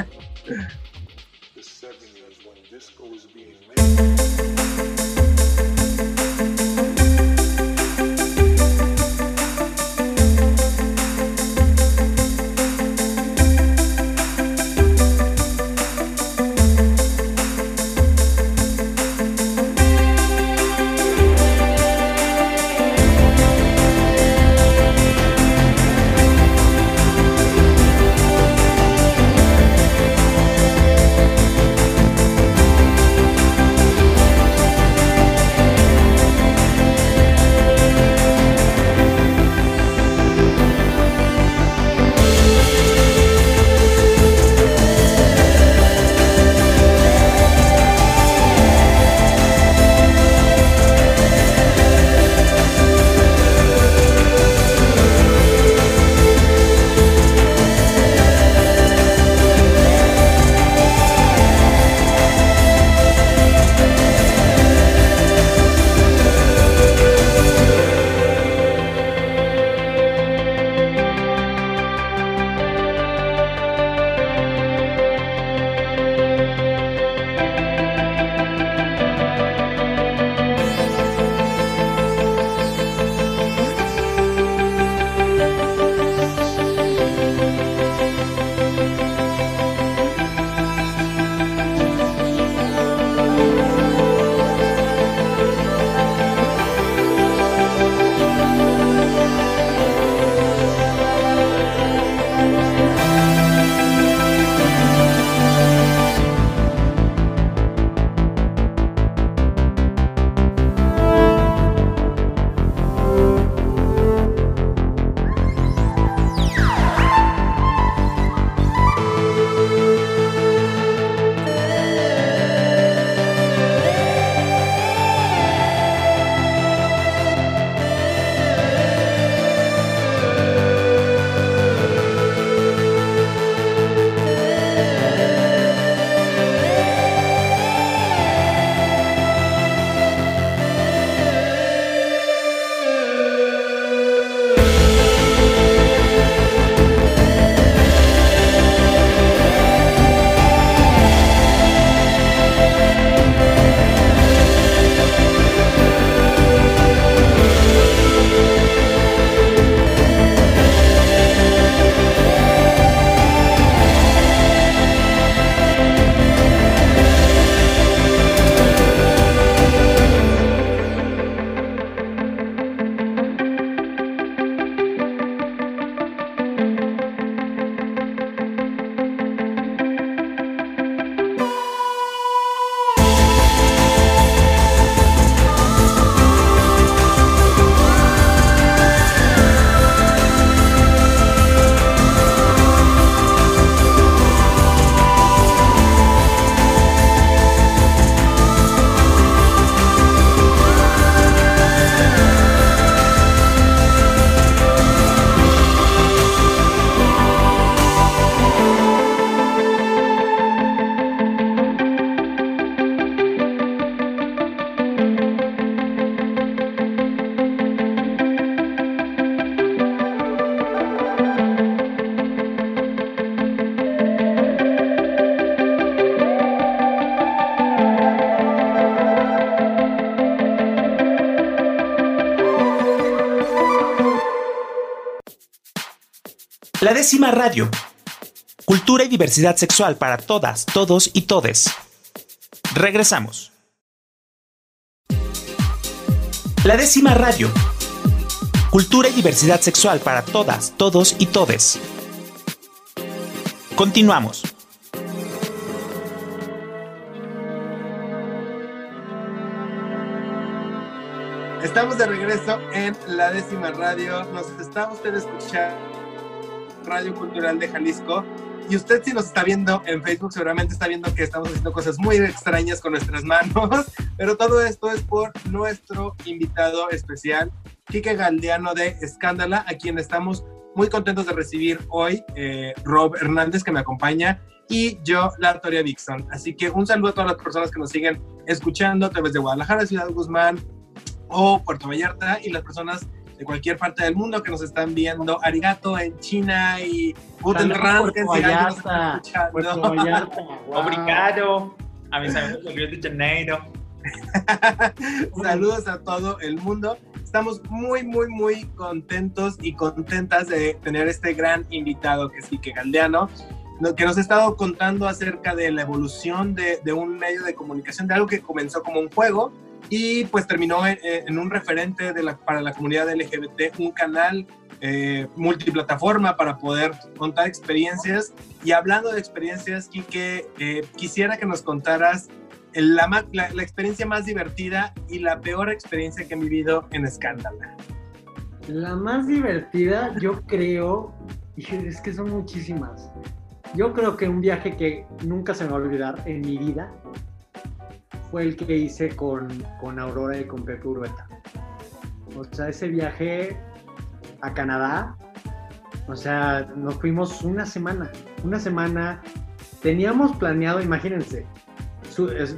Décima radio. Cultura y diversidad sexual para todas, todos y todes. Regresamos. La décima radio. Cultura y diversidad sexual para todas, todos y todes. Continuamos. Estamos de regreso en la décima radio. Nos está usted escuchando Radio Cultural de Jalisco. Y usted si nos está viendo en Facebook seguramente está viendo que estamos haciendo cosas muy extrañas con nuestras manos, pero todo esto es por nuestro invitado especial, Quique Galdeano de Escándala, a quien estamos muy contentos de recibir hoy, eh, Rob Hernández que me acompaña y yo, la Dixon. Así que un saludo a todas las personas que nos siguen escuchando a través de Guadalajara, Ciudad Guzmán o Puerto Vallarta y las personas de cualquier parte del mundo que nos están viendo. Arigato en China y Guten Vallarta. Puerto Vallarta. Obrigado a mis amigos de Río de Janeiro. Saludos a todo el mundo. Estamos muy, muy, muy contentos y contentas de tener este gran invitado que es Ike Galdeano, que nos ha estado contando acerca de la evolución de, de un medio de comunicación, de algo que comenzó como un juego, y pues terminó en, un referente de la, para la comunidad LGBT, un canal eh, multiplataforma para poder contar experiencias. Y hablando de experiencias, Kike, eh, quisiera que nos contaras la, la, la, experiencia más divertida y la peor experiencia que han vivido en Escándala. La más divertida, yo creo, y es que son muchísimas. Yo creo que un viaje que nunca se me va a olvidar en mi vida fue el que hice con, con Aurora y con Pepe Urueta. O sea, ese viaje a Canadá, o sea, nos fuimos una semana, una semana. Teníamos planeado, imagínense,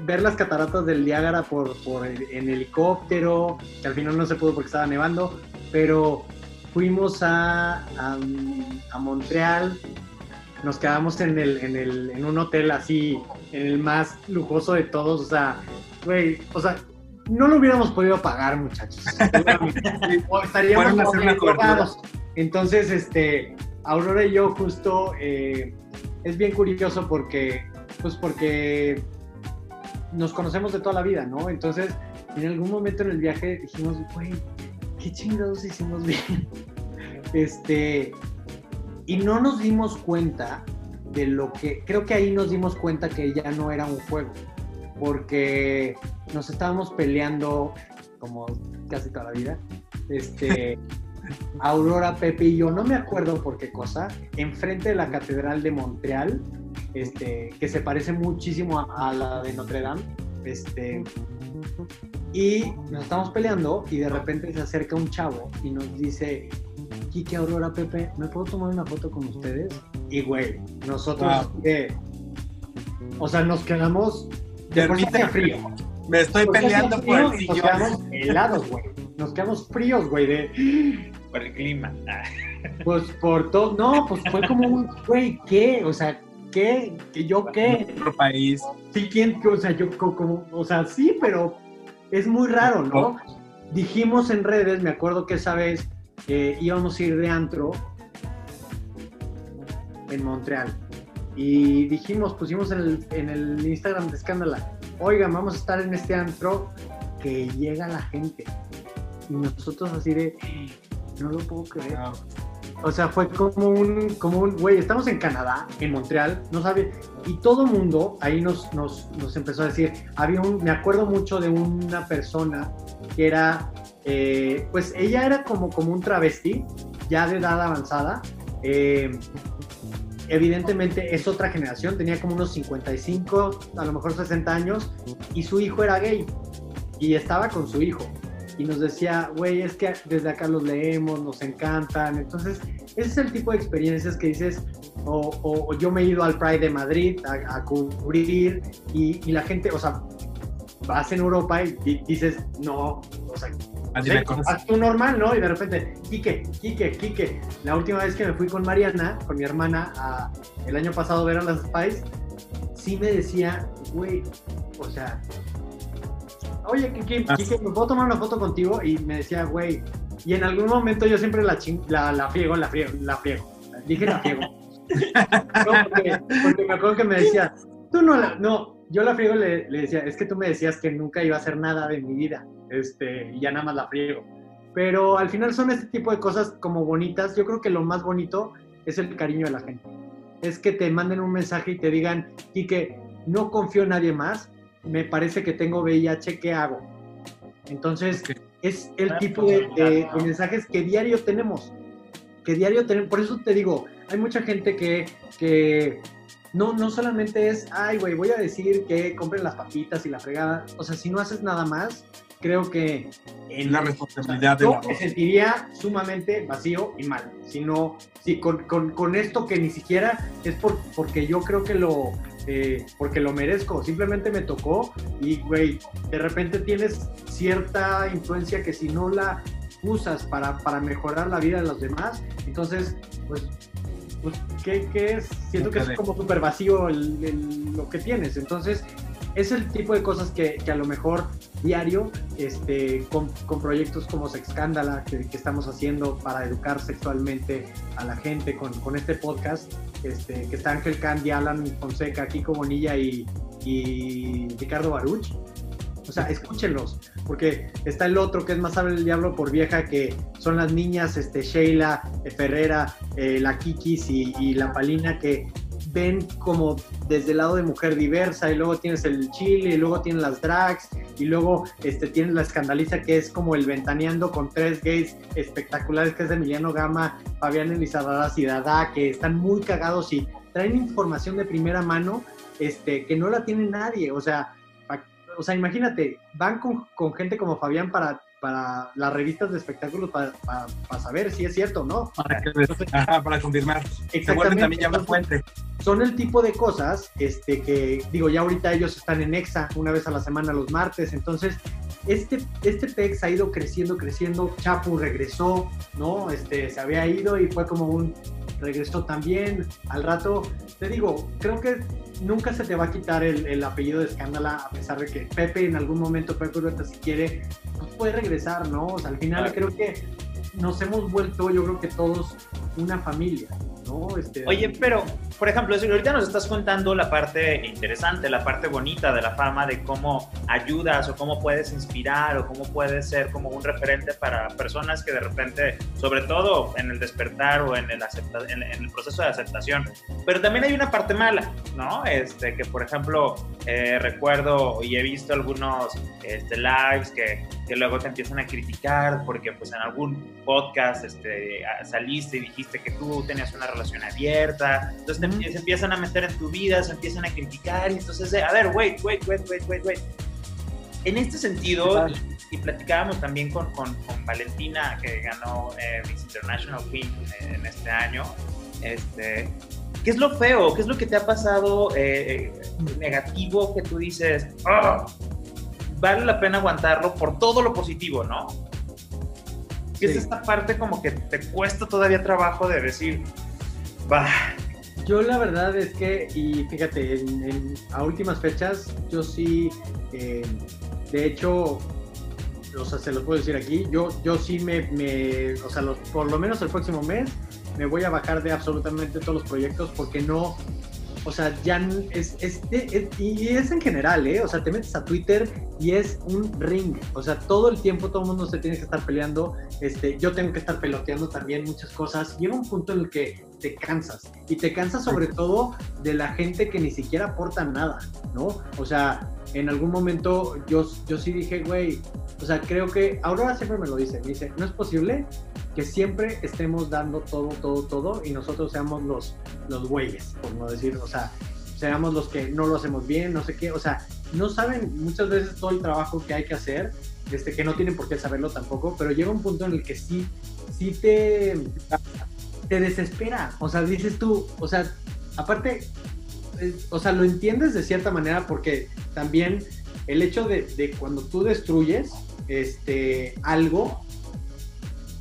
ver las cataratas del Niágara por, por, en helicóptero, que al final no se pudo porque estaba nevando, pero fuimos a, a Montreal, nos quedamos en, el, en, el, en un hotel así, en el más lujoso de todos, o sea, güey, o sea, no lo hubiéramos podido pagar, muchachos. o estaríamos cobrados. Entonces, este, Aurora y yo justo, eh, es bien curioso porque, pues porque nos conocemos de toda la vida, ¿no? Entonces, en algún momento en el viaje dijimos, güey, qué chingados hicimos bien. Este, y no nos dimos cuenta de lo que, creo que ahí nos dimos cuenta que ya no era un juego, porque nos estábamos peleando como casi toda la vida. Este, Aurora, Pepe y yo, no me acuerdo por qué cosa, enfrente de la Catedral de Montreal, este, que se parece muchísimo a, a la de Notre Dame. Este, y nos estamos peleando y de repente se acerca un chavo y nos dice, Kike, Aurora, Pepe, ¿me puedo tomar una foto con ustedes? Y güey, nosotros, o sea, nos quedamos de frío. Me estoy peleando por el Nos quedamos helados, güey. Nos quedamos fríos, güey, de... Por el clima. Pues por todo, no, pues fue como un, güey, ¿qué? O sea, ¿qué? ¿Que yo qué? Otro país. Sí, ¿quién? O sea, yo como, o sea, sí, pero es muy raro, ¿no? Dijimos en redes, me acuerdo que esa vez íbamos a ir de antro en Montreal. Y dijimos, pusimos en el, en el Instagram de Escándala, oigan, vamos a estar en este antro que llega la gente. Y nosotros así de, no lo puedo creer. O sea, fue como un, como un, güey, estamos en Canadá, en Montreal, no sabe, y todo mundo ahí nos, nos, nos empezó a decir, había un, me acuerdo mucho de una persona que era eh, pues ella era como, como un travesti, ya de edad avanzada. Eh, evidentemente es otra generación, tenía como unos 55, a lo mejor 60 años, y su hijo era gay, y estaba con su hijo. Y nos decía, güey, es que desde acá los leemos, nos encantan. Entonces, ese es el tipo de experiencias que dices, o, yo me he ido al Pride de Madrid a, cubrir, y, y la gente, o sea, vas en Europa y dices, no, o sea, haz tú normal, ¿no? Y de repente, Quique, Quique, Quique. La última vez que me fui con Mariana, con mi hermana, el año pasado a ver a las Spice, sí me decía, güey, o sea, oye, Quique, ah. Quique, ¿me puedo tomar una foto contigo? Y me decía, güey, y en algún momento yo siempre la, la, la friego, la friego, la friego. dije la friego. porque, me acuerdo que me decía, tú no la, no, yo la friego le, le, decía, es que tú me decías que nunca iba a hacer nada de mi vida, este, y ya nada más la friego. Pero al final son este tipo de cosas como bonitas. Yo creo que lo más bonito es el cariño de la gente. Es que te manden un mensaje y te digan, y que no confío en nadie más, me parece que tengo VIH, ¿qué hago? Entonces, es el tipo de, mensajes que diario tenemos. Que diario tenemos. Por eso te digo, hay mucha gente que, que no, no solamente es, ay, güey, voy a decir que compren las papitas y la fregada. O sea, si no haces nada más, creo que en la responsabilidad de yo me sentiría sumamente vacío y mal. Sino, si con, con, con, esto que ni siquiera es por, porque yo creo que lo, eh, porque lo merezco, simplemente me tocó y, güey, de repente tienes cierta influencia que si no la usas para, para mejorar la vida de los demás, entonces, pues, pues ¿qué, qué es? Siento que es como súper vacío lo que tienes. Entonces, es el tipo de cosas que, que a lo mejor diario, este, con, con proyectos como Sexcándala que, que estamos haciendo para educar sexualmente a la gente con, con este podcast, este, que está Ángel Candy, Alan Fonseca, Kiko Bonilla y, y Ricardo Baruch. O sea, escúchenlos, porque está el otro que es más sabe el diablo por vieja, que son las niñas este, Sheila, Ferrera, eh, la Kikis y, la Palina, que ven como desde el lado de mujer diversa y luego tienes el chile y luego tienes las drags y luego este, tienes la escandaliza que es como el ventaneando con tres gays espectaculares que es Emiliano Gama, Fabián Elizabeth y Dada que están muy cagados y traen información de primera mano este, que no la tiene nadie, o sea, o sea, imagínate, van con, con gente como Fabián para para las revistas de espectáculos para, para, saber si es cierto o no. Para, para confirmar. Exactamente. También ya fuente. Son el tipo de cosas este, que, digo, ya ahorita ellos están en EXA una vez a la semana los martes, entonces este, este PEX ha ido creciendo, creciendo, Chapu regresó, ¿no? Este, se había ido y fue como un regresó también, al rato, te digo, creo que nunca se te va a quitar el, apellido de Escándala, a pesar de que Pepe en algún momento, Pepe Urbeta, si quiere, pues puede regresar, ¿no? O sea, al final creo que nos hemos vuelto, yo creo que todos, una familia. Este, Oye, pero, por ejemplo, ahorita nos estás contando la parte interesante, la parte bonita de la fama, de cómo ayudas o cómo puedes inspirar o cómo puedes ser como un referente para personas que de repente, sobre todo en el despertar o en el, en, el proceso de aceptación, pero también hay una parte mala, ¿no? Este, que por ejemplo, eh, recuerdo y he visto algunos este, lives que, que luego te empiezan a criticar porque pues en algún podcast este, saliste y dijiste que tú tenías una relación abierta, entonces se empiezan a meter en tu vida, se empiezan a criticar, y entonces, a ver, wait, wait, wait, wait, wait, wait. En este sentido, y, platicábamos también con, con, Valentina, que ganó eh, Miss International Queen en, este año, este, ¿qué es lo feo? ¿Qué es lo que te ha pasado eh, eh, negativo que tú dices, oh, vale la pena aguantarlo por todo lo positivo, ¿no? Que es esta parte como que te cuesta todavía trabajo de decir, yo la verdad es que, y fíjate, a últimas fechas, yo sí, eh, de hecho, o sea, se los puedo decir aquí, yo, yo sí me, me o sea, por lo menos el próximo mes me voy a bajar de absolutamente todos los proyectos porque no, o sea, ya es, es, y es en general, ¿eh? O sea, te metes a Twitter y es un ring. O sea, todo el tiempo todo el mundo se tiene que estar peleando. Este, yo tengo que estar peloteando también muchas cosas. Llega un punto en el que te cansas. Y te cansas sobre todo de la gente que ni siquiera aporta nada, ¿no? O sea, en algún momento yo, yo sí dije, güey, o sea, creo que Aurora siempre me lo dice. Me dice, no es posible que siempre estemos dando todo, todo, todo y nosotros seamos los, los güeyes, por no decir, o sea, seamos los que no lo hacemos bien, no sé qué, o sea, no saben muchas veces todo el trabajo que hay que hacer, este, que no tienen por qué saberlo tampoco, pero llega un punto en el que sí, sí te, te desespera, o sea, dices tú, o sea, aparte, eh, o sea, lo entiendes de cierta manera porque también el hecho de, de cuando tú destruyes este, algo,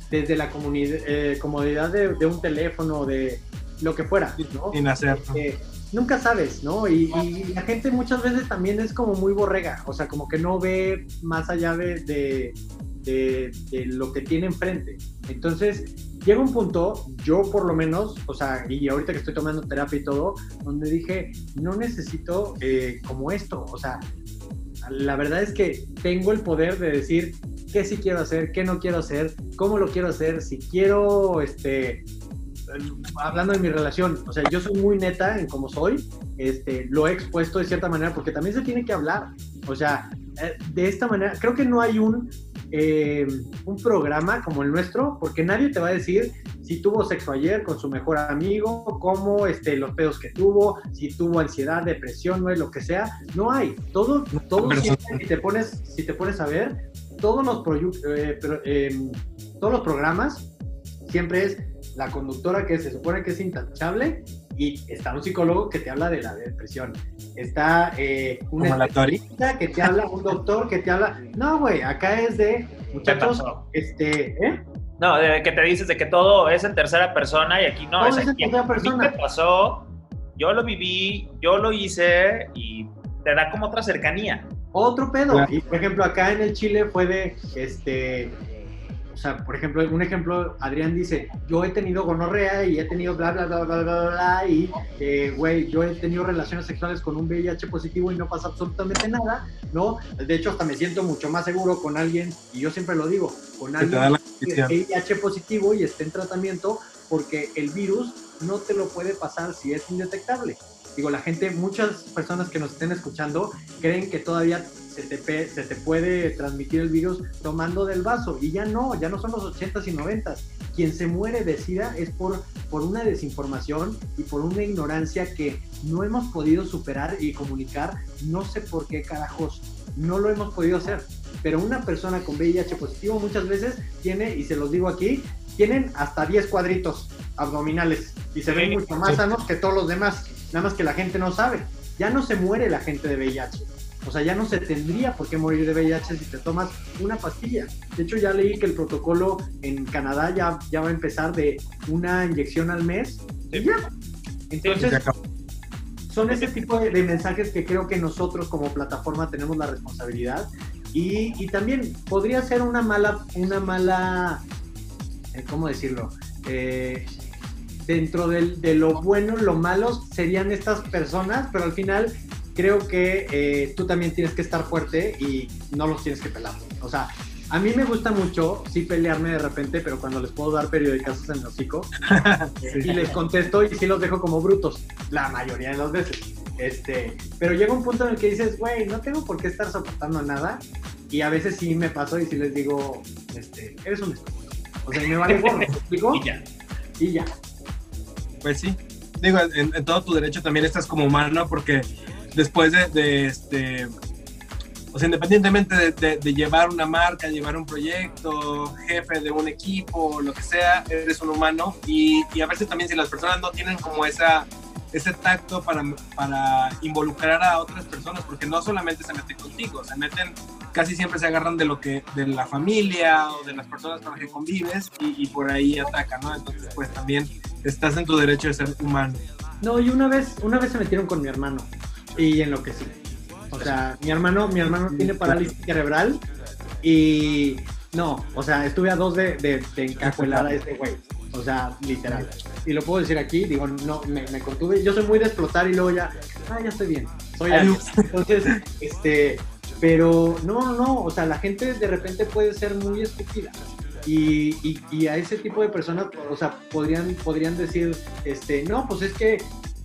desde la eh, comodidad de, un teléfono, de lo que fuera, ¿no? Sin hacer. Eh, nunca sabes, ¿no? Y, la gente muchas veces también es como muy borrega, o sea, como que no ve más allá de, de, lo que tiene enfrente. Entonces, llega un punto, yo por lo menos, o sea, y ahorita que estoy tomando terapia y todo, donde dije, no necesito eh, como esto, o sea, la verdad es que tengo el poder de decir qué sí quiero hacer, qué no quiero hacer, cómo lo quiero hacer, si quiero, este, hablando de mi relación, o sea, yo soy muy neta en cómo soy, este, lo he expuesto de cierta manera porque también se tiene que hablar, o sea, de esta manera, creo que no hay un, eh, un programa como el nuestro, porque nadie te va a decir si tuvo sexo ayer con su mejor amigo, cómo este, los pedos que tuvo, si tuvo ansiedad, depresión, no es lo que sea, no hay. Todo, todo si te pones, si te pones a ver, todos los, eh, em, todos los programas siempre es la conductora que se supone que es intachable y está un psicólogo que te habla de la depresión. Está eh, un especialista que te habla, un doctor que te habla. No, güey, acá es de muchachos, este, ¿eh? No, de que te dices de que todo es en tercera persona y aquí no. es, en tercera persona. ¿Qué pasó? Yo lo viví, yo lo hice y te da como otra cercanía. Otro pedo. Y por ejemplo, acá en el Chile fue de, este, sea, por ejemplo, un ejemplo, Adrián dice, yo he tenido gonorrea y he tenido bla, bla, bla, bla, bla, bla, y, eh, güey, yo he tenido relaciones sexuales con un VIH positivo y no pasa absolutamente nada, ¿no? De hecho, hasta me siento mucho más seguro con alguien, y yo siempre lo digo, con alguien que VIH positivo y esté en tratamiento, porque el virus no te lo puede pasar si es indetectable. Digo, la gente, muchas personas que nos estén escuchando creen que todavía se te, puede transmitir el virus tomando del vaso. Y ya no, ya no son los 80s y 90s. Quien se muere de SIDA es por, por una desinformación y por una ignorancia que no hemos podido superar y comunicar. No sé por qué carajos no lo hemos podido hacer. Pero una persona con VIH positivo muchas veces tiene, y se los digo aquí, tienen hasta 10 cuadritos abdominales y se ven mucho más sanos que todos los demás. Nada más que la gente no sabe. Ya no se muere la gente de VIH o sea, ya no se tendría por qué morir de VIH si te tomas una pastilla. De hecho, ya leí que el protocolo en Canadá ya, ya va a empezar de una inyección al mes y ya. Entonces, son ese tipo de, mensajes que creo que nosotros como plataforma tenemos la responsabilidad. Y, también podría ser una mala, una mala, eh, ¿cómo decirlo? Eh, dentro de lo bueno, lo malo serían estas personas, pero al final creo que eh, tú también tienes que estar fuerte y no los tienes que pelar. O sea, a mí me gusta mucho, sí, pelearme de repente, pero cuando les puedo dar periodicazos en el hocico, y les contesto y sí los dejo como brutos, la mayoría de las veces. Este, pero llega un punto en el que dices, güey, no tengo por qué estar soportando nada, y a veces sí me paso y sí les digo, este, eres un estúpido. O sea, me vale gorro, ¿me explico? Y ya. Y ya. Pues sí. Digo, en, en todo tu derecho también estás como humano porque después de, este, o sea, independientemente de, llevar una marca, llevar un proyecto, jefe de un equipo, lo que sea, eres un humano y, a veces también si las personas no tienen como esa, ese tacto para, para involucrar a otras personas, porque no solamente se meten contigo, se meten, casi siempre se agarran de lo que, de la familia o de las personas con las que convives y, y por ahí atacan, ¿no? Entonces, pues también estás en tu derecho de ser humano. No, y una vez, una vez se metieron con mi hermano y enloquecí. O sea, mi hermano, mi hermano tiene parálisis cerebral y no, o sea, estuve a dos de, de, encajuelar a este güey. O sea, literal. Y lo puedo decir aquí, digo, no, me, me, contuve. Yo soy muy de explotar y luego ya, ah, ya estoy bien. Soy Entonces, este, pero no, no, no, o sea, la gente de repente puede ser muy estúpida. Y, y, y, a ese tipo de personas, o sea, podrían, podrían decir, este, no, pues es que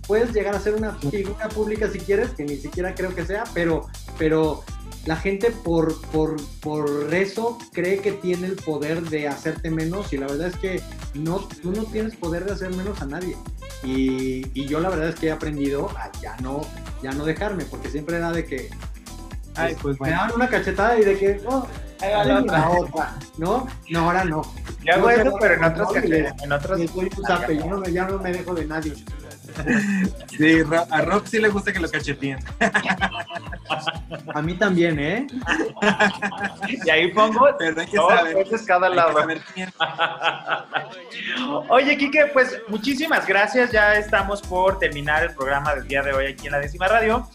puedes llegar a ser una figura pública si quieres, que ni siquiera creo que sea, pero, pero la gente por, por, por eso cree que tiene el poder de hacerte menos y la verdad es que no, tú no tienes poder de hacer menos a nadie. Y, y yo la verdad es que he aprendido a ya no, ya no dejarme, porque siempre era de que Ay, pues, me daban una cachetada y de que, oh, ahí la, la otra, ¿no? No, ahora no. Ya hago eso, pero en en otras... yo no, ya no me dejo de nadie. Sí, a Rob sí le gusta que lo cacheteen. A mí también, ¿eh? Y ahí pongo Pero hay que saber, cada lado. Oye, Kike, pues muchísimas gracias. Ya estamos por terminar el programa del día de hoy aquí en la décima radio.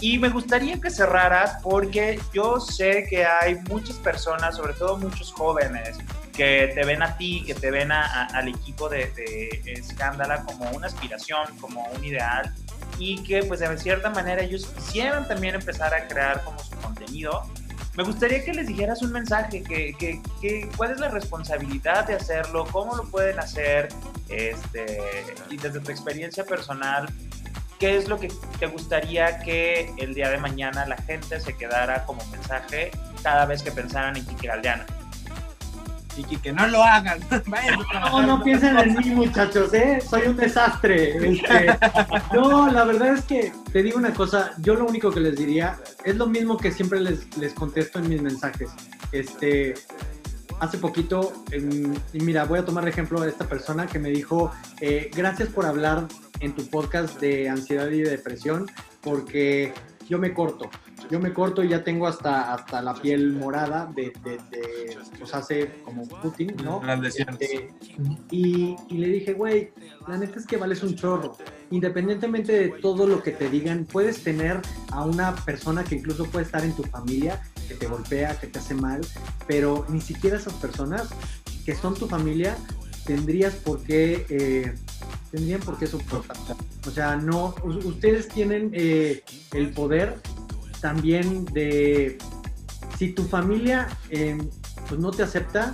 Y me gustaría que cerraras porque yo sé que hay muchas personas, sobre todo muchos jóvenes, que te ven a ti, que te ven al equipo de, de Escándala como una aspiración, como un ideal y que pues de cierta manera ellos quisieran también empezar a crear como su contenido. Me gustaría que les dijeras un mensaje, que, que, que, cuál es la responsabilidad de hacerlo, cómo lo pueden hacer, este, y desde tu experiencia personal, ¿qué es lo que te gustaría que el día de mañana la gente se quedara como mensaje cada vez que pensaran en Kiki Galdeano? y que no lo hagan. no, no piensen en mí, muchachos, ¿eh? Soy un desastre. Este, no, la verdad es que te digo una cosa, yo lo único que les diría es lo mismo que siempre les, les contesto en mis mensajes. Este, hace poquito, y mira, voy a tomar de ejemplo a esta persona que me dijo, eh, gracias por hablar en tu podcast de ansiedad y depresión, porque yo me corto. Yo me corto y ya tengo hasta, hasta la piel morada de, de, pues hace como Putin, ¿no? Este, y, y, le dije, güey, la neta es que vales un chorro. Independientemente de todo lo que te digan, puedes tener a una persona que incluso puede estar en tu familia, que te golpea, que te hace mal, pero ni siquiera esas personas que son tu familia tendrías por qué... Eh, tendrían por qué soportar. O sea, no, ustedes tienen eh, el poder también de, si tu familia eh, pues no te acepta,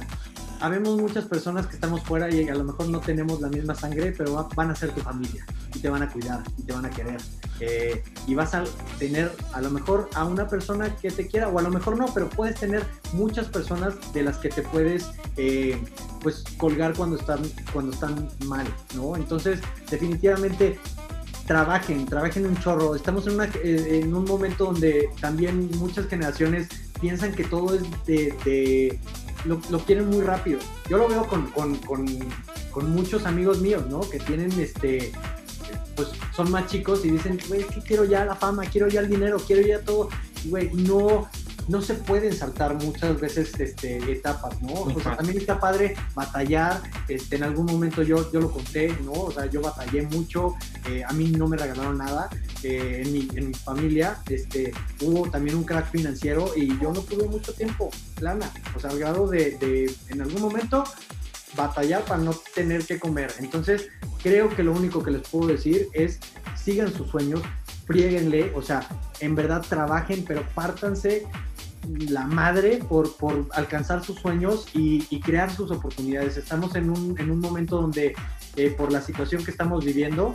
habemos muchas personas que estamos fuera y a lo mejor no tenemos la misma sangre, pero van a ser tu familia y te van a cuidar y te van a querer. Eh, y vas a tener a lo mejor a una persona que te quiera o a lo mejor no, pero puedes tener muchas personas de las que te puedes eh, pues colgar cuando están, cuando están mal, ¿no? Entonces definitivamente trabajen, trabajen un chorro. Estamos en, una, eh, en un momento donde también muchas generaciones piensan que todo es de lo, quieren muy rápido. Yo lo veo con, con, muchos amigos míos, ¿no? Que tienen este, pues son más chicos y dicen, güey, es que quiero ya la fama, quiero ya el dinero, quiero ya todo. Güey, no, no se pueden saltar muchas veces este, etapas, ¿no? O sea, también está padre batallar, este, en algún momento yo, yo lo conté, ¿no? O sea, yo batallé mucho, eh, a mí no me regalaron nada, eh, en, mi, en mi familia este, hubo también un crack financiero y yo no tuve mucho tiempo, plana, o sea, al grado de, de en algún momento batallar para no tener que comer. Entonces, creo que lo único que les puedo decir es sigan sus sueños, frieguenle, o sea, en verdad trabajen, pero pártanse la madre por, por alcanzar sus sueños y, crear sus oportunidades. Estamos en un, en un momento donde, eh, por la situación que estamos viviendo,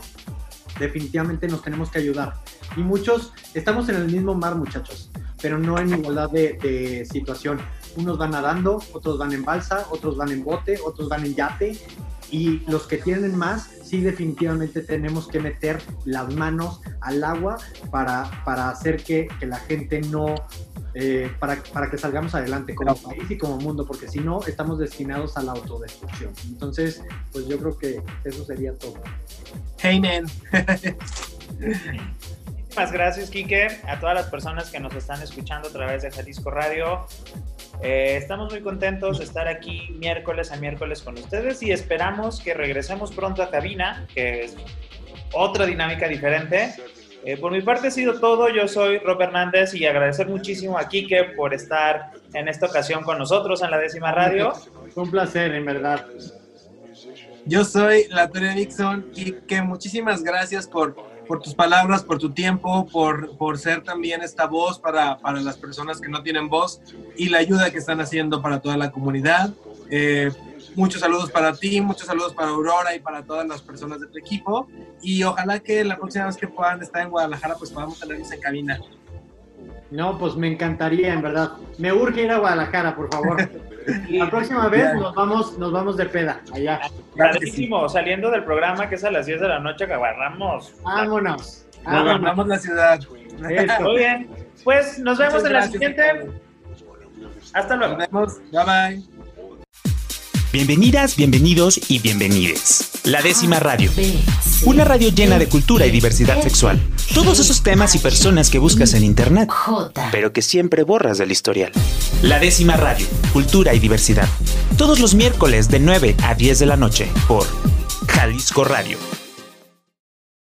definitivamente nos tenemos que ayudar. Y muchos estamos en el mismo mar, muchachos, pero no en igualdad de, de situación. Unos van nadando, otros van en balsa, otros van en bote, otros van en yate. Y los que tienen más, sí definitivamente tenemos que meter las manos al agua para, para hacer que, que la gente no, eh, para, para, que salgamos adelante como país y como mundo, porque si no, estamos destinados a la autodestrucción. Entonces, pues yo creo que eso sería todo. Amen. Muchas gracias, Kike, a todas las personas que nos están escuchando a través de Jalisco Radio. Eh, estamos muy contentos de estar aquí miércoles a miércoles con ustedes y esperamos que regresemos pronto a cabina, que es otra dinámica diferente eh, por mi parte ha sido todo. Yo soy Rob Hernández y agradecer muchísimo a Kike por estar en esta ocasión con nosotros en la décima radio. un placer, en verdad. Yo soy la Dixon y que muchísimas gracias por, por tus palabras, por tu tiempo, por, por ser también esta voz para, para, las personas que no tienen voz y la ayuda que están haciendo para toda la comunidad. Eh, muchos saludos para ti, muchos saludos para Aurora y para todas las personas de tu equipo. Y ojalá que la próxima vez que puedan estar en Guadalajara, pues podamos tenerlos en cabina. No, pues me encantaría, en verdad. Me urge ir a Guadalajara, por favor. La próxima vez nos vamos, nos vamos de peda, allá. Clarísimo, saliendo del programa que es a las 10 de la noche que agarramos. Vámonos. Vámonos la ciudad. Muy bien. Pues nos vemos en la siguiente. Hasta luego. Nos vemos. Bye bye. Bienvenidas, bienvenidos y bienvenides. La décima radio. Una radio llena de cultura y diversidad sexual. Todos esos temas y personas que buscas en internet, pero que siempre borras del historial. La décima radio. Cultura y diversidad. Todos los miércoles de 9 a 10 de la noche por Jalisco Radio